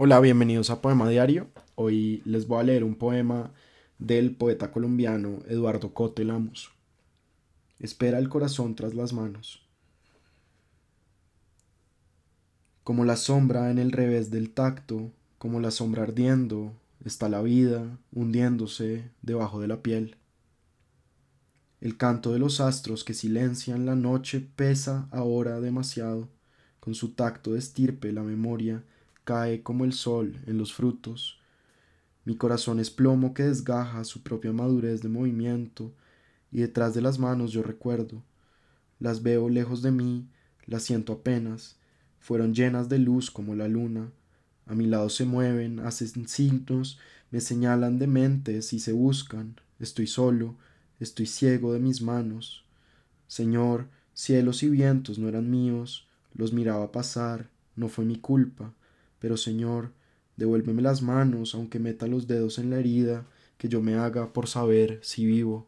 Hola, bienvenidos a Poema Diario. Hoy les voy a leer un poema del poeta colombiano Eduardo Cote Lamos. Espera el corazón tras las manos. Como la sombra en el revés del tacto, como la sombra ardiendo, está la vida hundiéndose debajo de la piel. El canto de los astros que silencian la noche pesa ahora demasiado, con su tacto de estirpe la memoria cae como el sol en los frutos. Mi corazón es plomo que desgaja su propia madurez de movimiento, y detrás de las manos yo recuerdo. Las veo lejos de mí, las siento apenas, fueron llenas de luz como la luna. A mi lado se mueven, hacen signos, me señalan dementes y se buscan. Estoy solo, estoy ciego de mis manos. Señor, cielos y vientos no eran míos, los miraba pasar, no fue mi culpa. Pero Señor, devuélveme las manos, aunque meta los dedos en la herida, que yo me haga por saber si vivo.